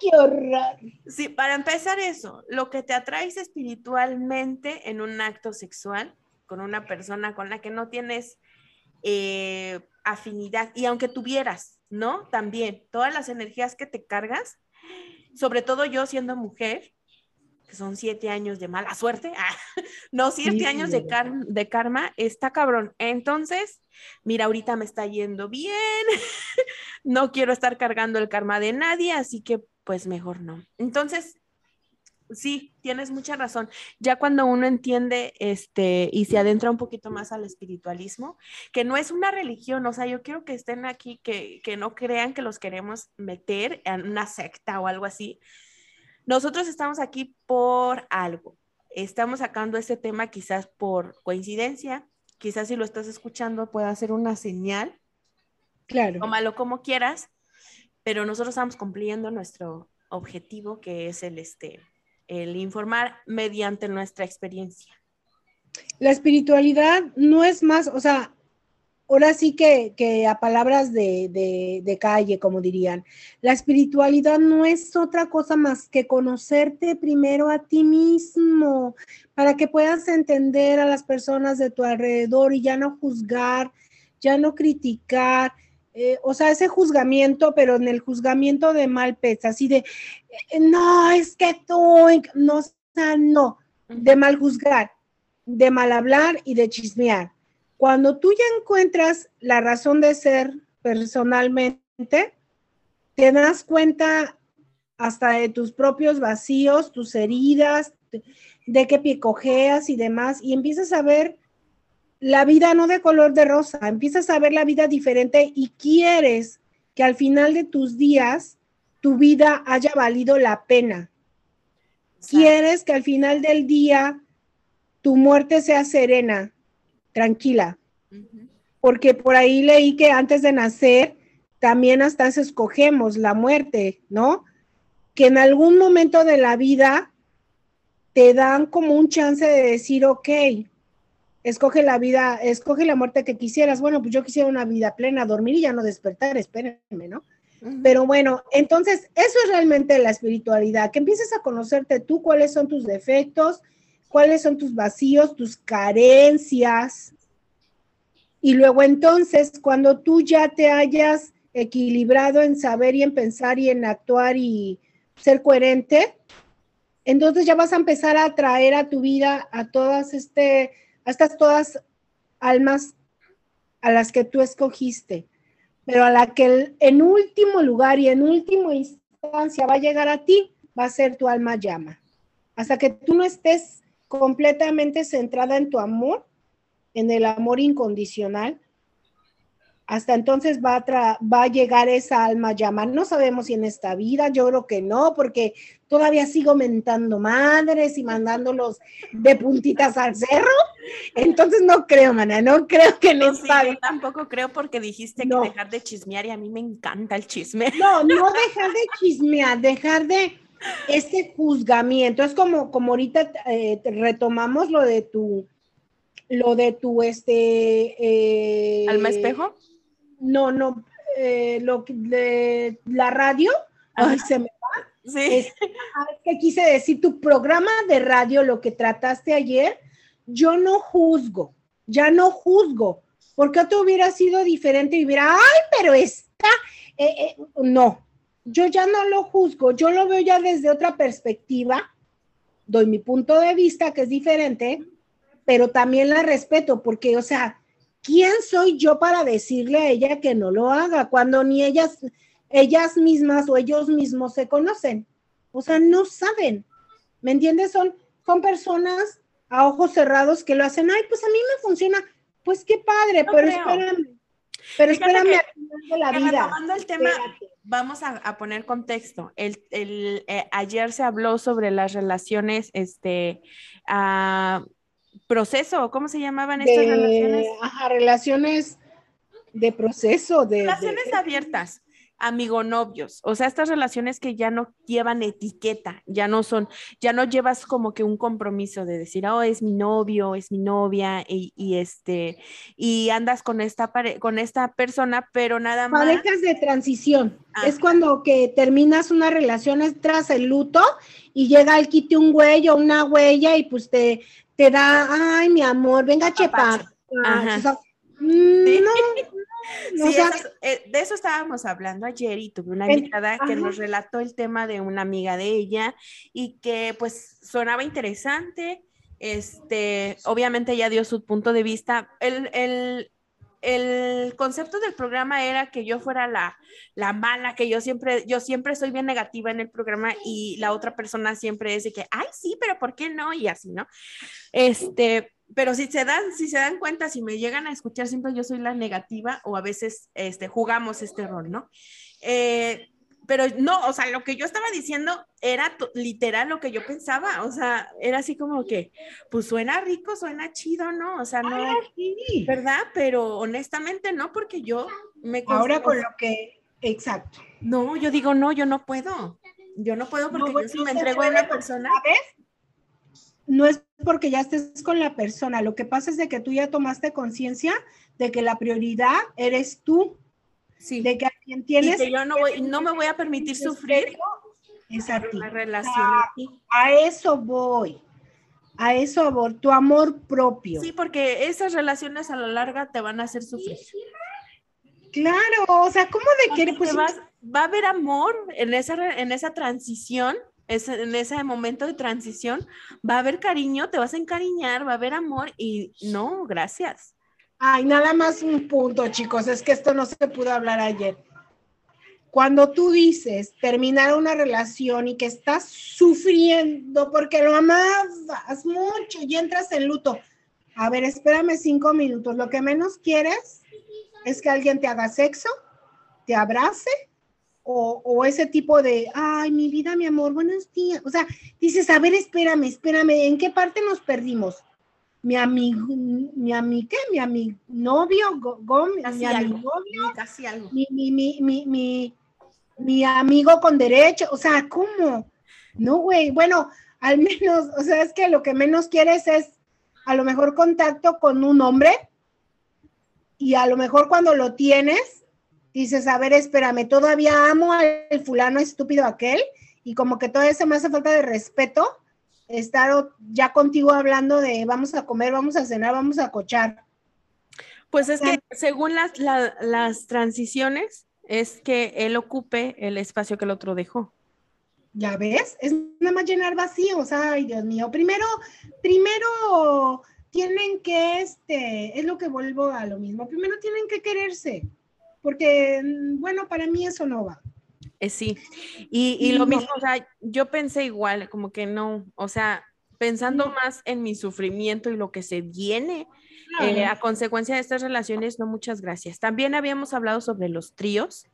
¡Qué horror! Sí, para empezar eso, lo que te atraes espiritualmente en un acto sexual con una persona con la que no tienes eh, afinidad y aunque tuvieras, ¿no? También todas las energías que te cargas, sobre todo yo siendo mujer, que son siete años de mala suerte, ah, <laughs> no, siete Sí, años de de, car- de karma, está cabrón. Entonces, mira, ahorita me está yendo bien, <laughs> no quiero estar cargando el karma de nadie, así que pues mejor no. Entonces, sí, tienes mucha razón. Ya cuando uno entiende este y se adentra un poquito más al espiritualismo, que no es una religión, o sea, yo quiero que estén aquí, que, que no crean que los queremos meter en una secta o algo así. Nosotros estamos aquí por algo. Estamos sacando este tema quizás por coincidencia, quizás si lo estás escuchando pueda ser una señal Claro. tómalo como quieras, pero nosotros estamos cumpliendo nuestro objetivo, que es el, este, el informar mediante nuestra experiencia. La espiritualidad no es más, o sea, ahora sí que, que a palabras de, de, de, calle, como dirían, la espiritualidad no es otra cosa más que conocerte primero a ti mismo, para que puedas entender a las personas de tu alrededor y ya no juzgar, ya no criticar. Eh, o sea, ese juzgamiento, pero en el juzgamiento de mal pez, así de, eh, no, es que tú, no, o sea, no, de mal juzgar, de mal hablar y de chismear. Cuando tú ya encuentras la razón de ser personalmente, te das cuenta hasta de tus propios vacíos, tus heridas, de qué pie cojeas y demás, y empiezas a ver la vida no de color de rosa, empiezas a ver la vida diferente y quieres que al final de tus días tu vida haya valido la pena. Quieres que al final del día tu muerte sea serena, tranquila. Porque por ahí leí que antes de nacer también hasta escogemos la muerte, ¿no? Que en algún momento de la vida te dan como un chance de decir, ok, escoge la vida, escoge la muerte que quisieras. Bueno, pues yo quisiera una vida plena, dormir y ya no despertar, espérenme, ¿no? Pero bueno, entonces eso es realmente la espiritualidad, que empieces a conocerte tú, cuáles son tus defectos, cuáles son tus vacíos, tus carencias. Y luego entonces, cuando tú ya te hayas equilibrado en saber y en pensar y en actuar y ser coherente, entonces ya vas a empezar a traer a tu vida a todas este, a estas todas almas a las que tú escogiste, pero a la que en último lugar y en última instancia va a llegar a ti, va a ser tu alma llama. Hasta que tú no estés completamente centrada en tu amor, en el amor incondicional, hasta entonces va a, va a llegar esa alma llama. No sabemos si en esta vida, yo creo que no, porque todavía sigo mentando madres y mandándolos de puntitas al cerro. Entonces no creo, mana, no creo que en no, esta sí, yo tampoco creo porque dijiste no. que dejar de chismear y a mí me encanta el chisme. No, no dejar de chismear, dejar de este juzgamiento. Es como, como ahorita eh, retomamos lo de tu, lo de tu, este... Eh, ¿Alma espejo? No, no, eh, lo de la radio. Ay, se me va. Sí. Es, que quise decir, tu programa de radio, lo que trataste ayer, yo no juzgo, ya no juzgo, porque otro hubiera sido diferente y hubiera, ay, pero está, eh, eh, no, yo ya no lo juzgo, yo lo veo ya desde otra perspectiva, doy mi punto de vista que es diferente, pero también la respeto, porque, o sea, ¿quién soy yo para decirle a ella que no lo haga cuando ni ellas, ellas mismas o ellos mismos se conocen? O sea, no saben, ¿me entiendes? Son, son personas a ojos cerrados que lo hacen, ay, pues a mí me funciona, pues qué padre, No pero creo. espérame, pero Fíjate espérame que- al final de la vida. el tema, Espérate. vamos a, a poner contexto. El, el, eh, ayer se habló sobre las relaciones, este, ah, proceso, ¿cómo se llamaban estas de, relaciones? ajá, relaciones de proceso, de, de- Relaciones abiertas, amigo novios, o sea, estas relaciones que ya no llevan etiqueta, ya no son, ya no llevas como que un compromiso de decir, oh, es mi novio, es mi novia, y, y este, y andas con esta pare- con esta persona, pero nada más. parejas de transición. Ajá. Es cuando que terminas una relación es tras el luto y llega al quite un güey o una huella y pues te, te da, ay, mi amor, venga a chepar. Ajá. O sea, mm, Sí. No, <laughs> no, Sí, eh, de eso estábamos hablando ayer y tuve una invitada que nos relató el tema de una amiga de ella y que pues sonaba interesante. Este, obviamente ella dio su punto de vista. El, el- el concepto del programa era que yo fuera la, la mala, que yo siempre, yo siempre soy bien negativa en el programa y la otra persona siempre es de que, ay, sí, pero ¿por qué no? Y así, ¿no? Este, pero si se dan, si se dan cuenta, si me llegan a escuchar, siempre yo soy la negativa o a veces este, jugamos este rol, ¿no? Eh, pero no, o sea, lo que yo estaba diciendo era literal lo que yo pensaba, o sea, era así como que, pues suena rico, suena chido, ¿no? O sea, no, sí. ¿verdad? Pero honestamente no, porque yo me... Ahora con lo que, exacto. No, yo digo, no, yo no puedo. Yo no puedo porque No, yo si no me entrego a una persona. ¿Sabes? No es porque ya estés con la persona, lo que pasa es de que tú ya tomaste conciencia de que la prioridad eres tú, Sí. de que a quien Y tienes que yo no, voy, no me voy a permitir sufrir es a ti. una relación así. A eso voy. A eso voy. Tu amor propio. Sí, porque esas relaciones a la larga te van a hacer sufrir. Claro, o sea, ¿cómo de? Porque Pues vas- va a haber amor en esa, en esa transición, ese- en ese momento de transición, va a haber cariño, te vas a encariñar, va a haber amor y no, gracias. Ay, nada más un punto, chicos, es que esto no se pudo hablar ayer. Cuando tú dices terminar una relación y que estás sufriendo porque lo amabas mucho y entras en luto, a ver, espérame cinco minutos. Lo que menos quieres es que alguien te haga sexo, te abrace o, o ese tipo de, ay, mi vida, mi amor, buenos días. O sea, dices, a ver, espérame, espérame, ¿en qué parte nos perdimos? mi amigo, mi amigo, ¿qué? Mi amigo, novio, go, go- mi amigo, algo. novio, Casi algo. mi, mi, mi, mi, mi, mi amigo con derecho, o sea, ¿cómo? No, güey, bueno, al <laughs> menos, o sea, es que lo que menos quieres es a lo mejor contacto con un hombre y a lo mejor cuando lo tienes, dices, a ver, espérame, todavía amo al fulano estúpido aquel y como que todavía se me hace falta de respeto estar ya contigo hablando de vamos a comer, vamos a cenar, vamos a cochar. Pues es que según las, la- las transiciones, es que él ocupe el espacio que el otro dejó. Ya ves, es nada más llenar vacíos. Ay, Dios mío. Primero, primero tienen que, este, es lo que vuelvo a lo mismo. Primero tienen que quererse, porque, mm, bueno, para mí eso no va. Eh, sí, y, y lo No. mismo, o sea, yo pensé igual, como que no, o sea, pensando No. más en mi sufrimiento y lo que se viene eh, a consecuencia de estas relaciones, no, muchas gracias. También habíamos hablado sobre los tríos,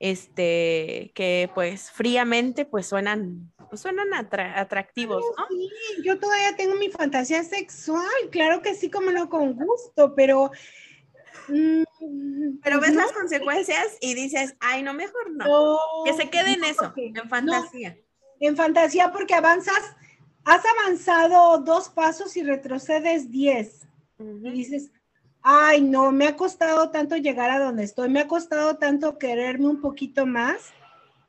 este, que pues fríamente pues suenan, pues suenan atra- atractivos, ¿no? Sí, yo todavía tengo mi fantasía sexual, claro que sí, como no, con gusto, pero... Pero ves no, las consecuencias y dices, ay, no, mejor no, no, que se quede en no, eso, en fantasía. en fantasía porque avanzas, has avanzado dos pasos y retrocedes diez. Y dices, ay, no, me ha costado tanto llegar a donde estoy, me ha costado tanto quererme un poquito más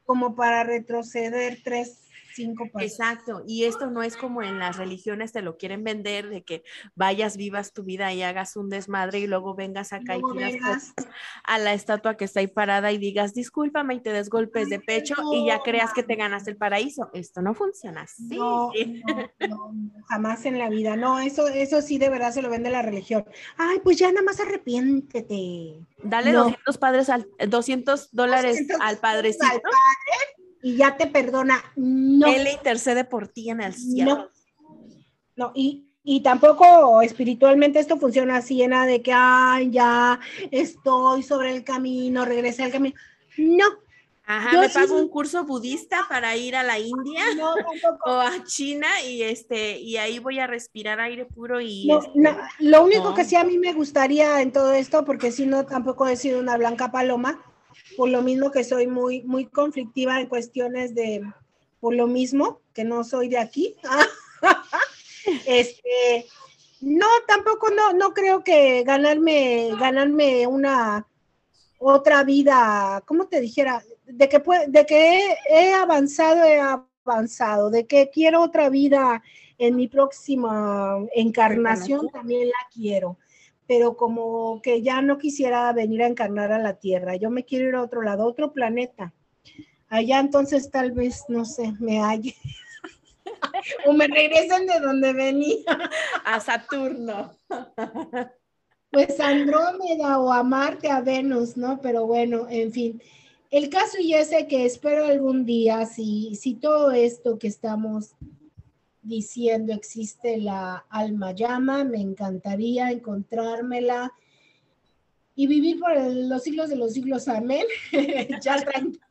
como para retroceder tres, cinco pasos. Exacto, y esto no es como en las religiones te lo quieren vender de que vayas, vivas tu vida y hagas un desmadre y luego vengas acá Luego y vengas, a la estatua que está ahí parada y digas discúlpame y te des golpes de pecho y ya creas que te ganaste el paraíso. Esto no funciona así. No, jamás en la vida. No, eso, eso sí de verdad se lo vende la religión. Ay, pues ya nada más arrepiéntete. Dale No. 200 padres al 200 dólares 200 al padrecito. Al padre y ya te perdona. No. Él intercede por ti en el cielo. No, y, y tampoco espiritualmente esto funciona así, en de que, ay, ya estoy sobre el camino, regresé al camino. No, Ajá, Yo me sí- pago un curso budista para ir a la India no, <laughs> o a China y este y ahí voy a respirar aire puro y No, este, no, lo único que sí a mí me gustaría en todo esto, porque si no tampoco he sido una blanca paloma, por lo mismo que soy muy, muy conflictiva en cuestiones de, por lo mismo que no soy de aquí. <laughs> este, no, tampoco no, no creo que ganarme, ganarme una otra vida, ¿cómo te dijera? De que, de que he, he avanzado, he avanzado, de que quiero otra vida en mi próxima Encarnación. también la quiero, pero como que ya no quisiera venir a encarnar a la Tierra, yo me quiero ir a otro lado, a otro planeta. Allá entonces tal vez, no sé, me halle. <laughs> o me regresen de donde venía. a Saturno. <laughs> Pues a Andrómeda o a Marte, a Venus, ¿no? Pero bueno, en fin. El caso y ese que espero algún día, si, si todo esto que estamos diciendo existe la alma llama, me encantaría encontrármela y vivir por el- los siglos de los siglos, amén. <laughs> ya tranquila.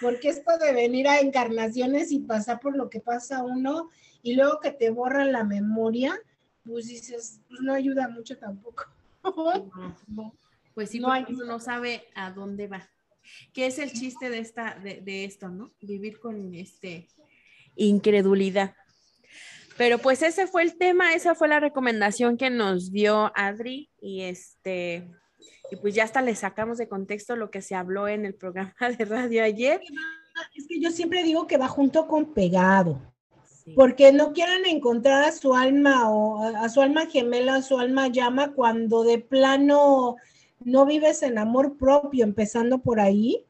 Porque esto de venir a encarnaciones y pasar por lo que pasa uno y luego que te borran la memoria, pues dices, pues no ayuda mucho tampoco. No, no. Pues sí, No hay- uno no sabe a dónde va. ¿Qué es el chiste de esta, de, de esto, no? Vivir con este incredulidad. Pero pues ese fue el tema, esa fue la recomendación que nos dio Adri y este Y pues ya hasta le sacamos de contexto lo que se habló en el programa <laughs> de radio ayer. Es que yo siempre digo que va junto con pegado. Sí. porque no quieran encontrar a su alma o a, a su alma gemela, a su alma llama cuando de plano no vives en amor propio, empezando por ahí.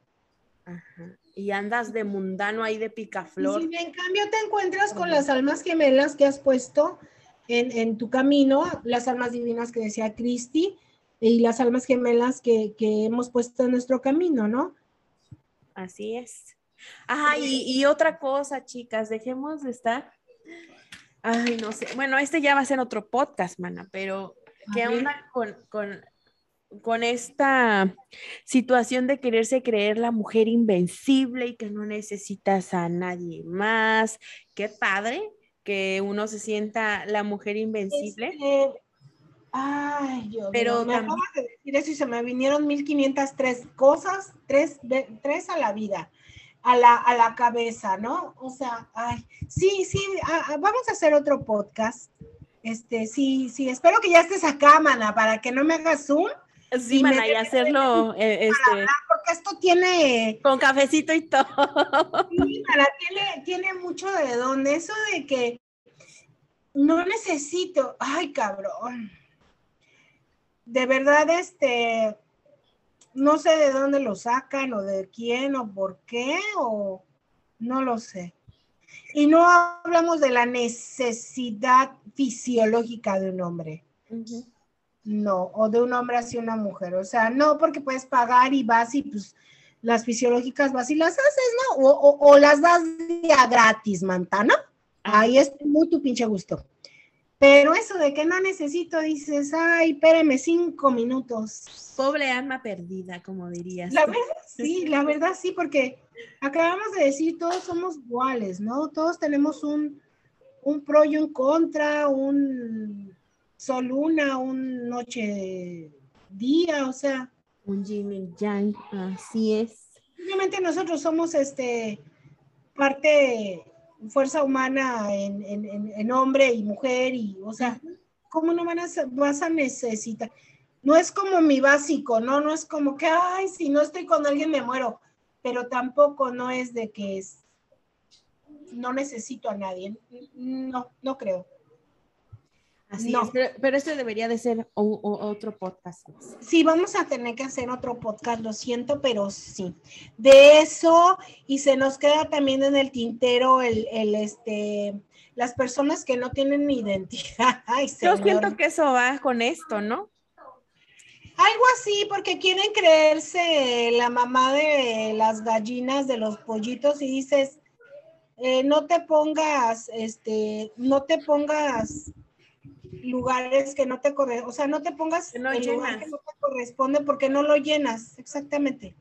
Ajá. Y andas de mundano ahí de Y picaflor. si en cambio te encuentras con las almas gemelas que has puesto en, en tu camino, las almas divinas que decía Cristi, y las almas gemelas que, que hemos puesto en nuestro camino, ¿no? Así es. Ajá, y, y otra cosa, chicas, dejemos de estar. Ay, no sé. Bueno, este ya va a ser otro podcast, mana, pero ¿qué A ver. onda con, con, con esta situación de quererse creer la mujer invencible y que no necesitas a nadie más? Qué padre que uno se sienta la mujer invencible. Este, ay, Dios Pero mío, me también- acabas de decir eso y se me vinieron 1503 cosas, tres, tres a la vida, a la, a la cabeza, ¿no? O sea, ay, sí, sí, vamos a hacer otro podcast. Este, sí, sí, espero que ya estés acá, mana, para que no me hagas zoom, Sí, y mana, y hacerlo eh, este, porque esto tiene, con cafecito y todo. sí, mana, tiene, tiene mucho de dónde, eso de que no necesito, ay, cabrón. De verdad, este, no sé de dónde lo sacan o de quién o por qué o no lo sé. Y no hablamos de la necesidad fisiológica de un hombre, Ujú. No, o de un hombre hacia una mujer. O sea, no porque puedes pagar y vas y pues las fisiológicas vas y las haces, ¿no? O, o- o las das día gratis, mantana. Ahí es muy tu pinche gusto. Pero eso de que no necesito, dices, ay, espérame cinco minutos. Pobre alma perdida, como dirías. La verdad, sí, la verdad, sí, porque acabamos de decir, todos somos iguales, ¿no? Todos tenemos un, un pro y un contra, un sol luna, un noche día, o sea, Un yin y yang, así es. Obviamente nosotros somos este parte fuerza humana en, en- en- hombre y mujer y o sea, ¿cómo no van a vas a necesitar? No es como mi básico, ¿no? No es como que, ay, si no estoy con alguien me muero, pero tampoco no es de que es, no necesito a nadie. No, no creo. Así No. es. Pero, pero este debería de ser o- o- otro podcast. Sí, vamos a tener que hacer otro podcast, lo siento, pero sí. De eso, y se nos queda también en el tintero el, el, este, las personas que no tienen identidad. <laughs> Ay, Yo siento que eso va con esto, ¿no? Algo así, porque quieren creerse la mamá de las gallinas, de los pollitos, y dices, eh, no te pongas, este, no te pongas lugares que no te corresponden, o sea, no te pongas no el lugar llenas. que no te corresponde porque no lo llenas, exactamente.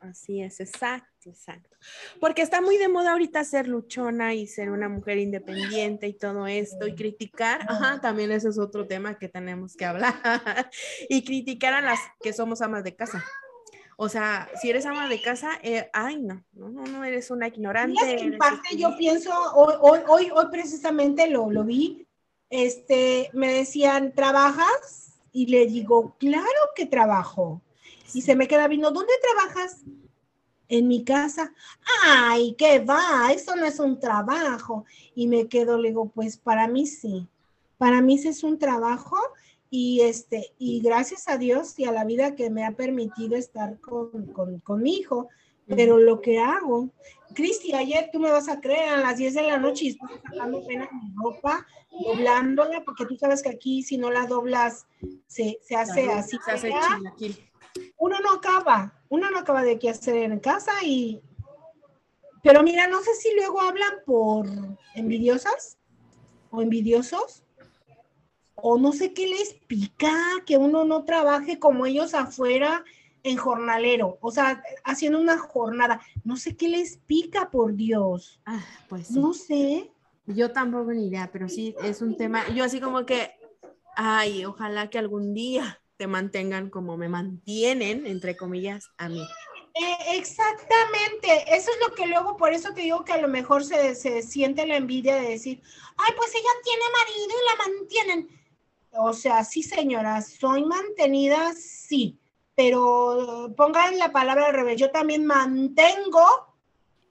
Así es, exacto, exacto. Porque está muy de moda ahorita ser luchona y ser una mujer independiente y todo esto y criticar, ajá, también ese es otro tema que tenemos que hablar. <laughs> y criticar a las que somos amas de casa. O sea, si eres ama de casa, eh, ay, no, no, no, eres una ignorante. En parte este- yo pienso, hoy, hoy, hoy, hoy precisamente lo, lo vi, este, me decían, ¿trabajas? Y le digo, claro que trabajo. Y se me queda viendo, ¿dónde trabajas? En mi casa. Ay, ¿qué va? Eso no es un trabajo. Y me quedo, le digo, pues para mí sí. Para mí sí es un trabajo y este, y gracias a Dios y a la vida que me ha permitido estar con, con, con mi hijo, pero lo que hago, Cristi, ayer tú me vas a creer a las 10 de la noche y estoy sacando apenas mi ropa, doblándola, porque tú sabes que aquí si no la doblas se, se hace así. Se hace chilaquil. Uno no acaba, uno no acaba de qué hacer en casa y... Pero mira, no sé si luego hablan por envidiosas o envidiosos, o no sé qué les pica que uno no trabaje como ellos afuera en jornalero, o sea, haciendo una jornada. No sé qué les pica, por Dios. Ah, pues sí. No sé. Yo tampoco ni idea, pero sí es un tema. Yo así como que, ay, ojalá que algún día te mantengan como me mantienen, entre comillas, a mí. Eh, exactamente, eso es lo que luego, por eso te digo que a lo mejor se, se siente la envidia de decir, ay, pues ella tiene marido y la mantienen. o sea, sí señora, soy mantenida, sí, pero pongan la palabra al revés, yo también mantengo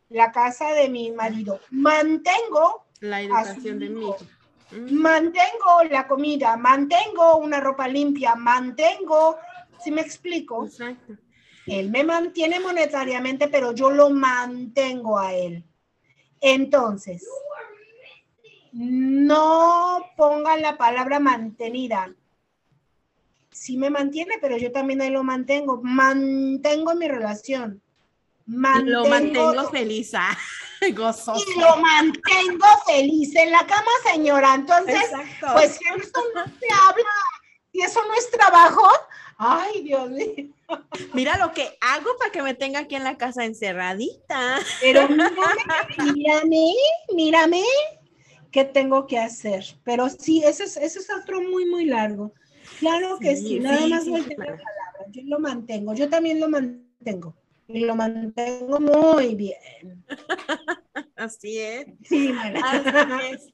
la casa de mi marido, mantengo La educación de mi hijo. Mm, mantengo la comida, mantengo una ropa limpia, mantengo, si me explico? Exacto. Él me mantiene monetariamente, pero yo lo mantengo a él. Entonces, no pongan la palabra mantenida. Sí me mantiene, pero yo también ahí lo mantengo. Mantengo mi relación. Lo mantengo feliz, ah, <laughs> gozoso. y lo mantengo feliz en la cama, señora. Entonces, Exacto. pues si eso no se habla, si eso no es trabajo, ay, Dios mío. Mira lo que hago para que me tenga aquí en la casa encerradita. Pero <laughs> mírame, mírame, mírame, ¿qué tengo que hacer? Pero sí, eso es, eso es otro muy, muy largo. Claro que sí, Sí, nada más sí, sí, claro. palabras. Yo lo mantengo, yo también lo mantengo. Y lo mantengo muy bien. <laughs> Así es. Sí. Así es.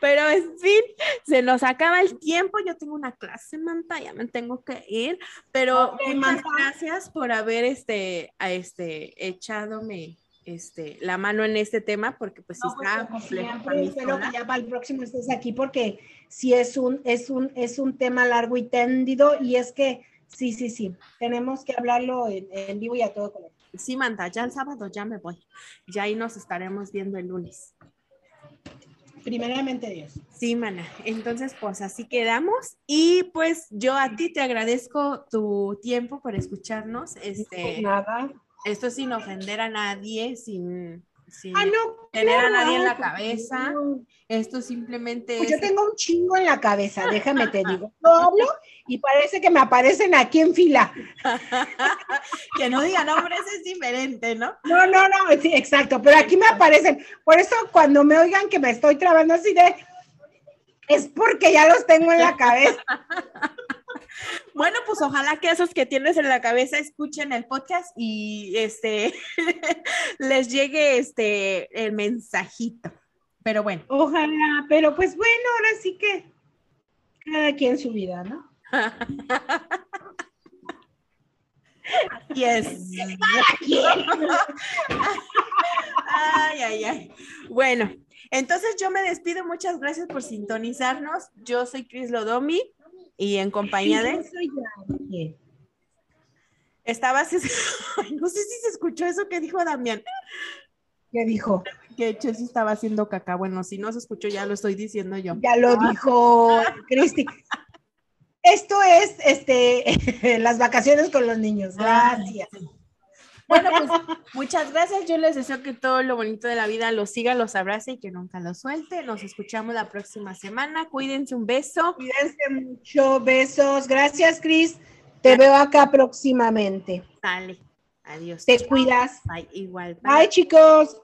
Pero en fin, se nos acaba el tiempo. Yo tengo una clase, Manta, ya me tengo que ir. Pero Ok, muchas Manta. gracias por haber este, a este, echadome este, la mano en este tema, porque pues No, pues, está como complejo siempre, para mí espero que ya para el próximo estés aquí porque sí es un, es un, es un tema largo y tendido y es que sí, sí, sí, tenemos que hablarlo en, en vivo y a todo color. Sí, Manta, ya el sábado ya me voy. Ya ahí nos estaremos viendo el lunes. Primeramente Dios. Sí, mana. Entonces, pues así quedamos. Y pues yo a ti te agradezco tu tiempo por escucharnos. Este, Nada. Esto sin ofender a nadie, sin, sin Ah, no. tener a nadie en la cabeza. no. Esto simplemente Pues es yo tengo un chingo en la cabeza, déjame te digo. <laughs> Yo hablo y parece que me aparecen aquí en fila. <laughs> que no diga nombres es diferente, ¿no? No, no, no, sí, exacto, pero aquí me aparecen. Por eso cuando me oigan que me estoy trabando así de, es porque ya los tengo en la cabeza. <laughs> <laughs> Bueno, pues ojalá que esos que tienes en la cabeza escuchen el podcast y este <laughs> les llegue este el mensajito. Pero bueno. Ojalá, pero pues bueno, ahora sí que cada quien su vida, ¿no? <laughs> Yes. Ay, ay, ay. Bueno, entonces yo me despido. Muchas gracias por sintonizarnos. Yo soy Cris Lodomi y en compañía de. <laughs> soy. Estabas. <laughs> No sé si se escuchó eso que dijo Damián. ¿Qué dijo? Que Chelsea estaba haciendo caca. Bueno, si no se escuchó, ya lo estoy diciendo yo. Ya lo dijo Cristi. Esto es este <laughs> las vacaciones con los niños. Gracias. Bueno, pues muchas gracias. Yo les deseo que todo lo bonito de la vida los siga, los abrace y que nunca los suelte. Nos escuchamos la próxima semana. Cuídense, un beso. Cuídense mucho, besos. Gracias, Cris. Te veo acá próximamente. Sale. Adiós. Te cuidas. Bye. Igual. Bye, chicos.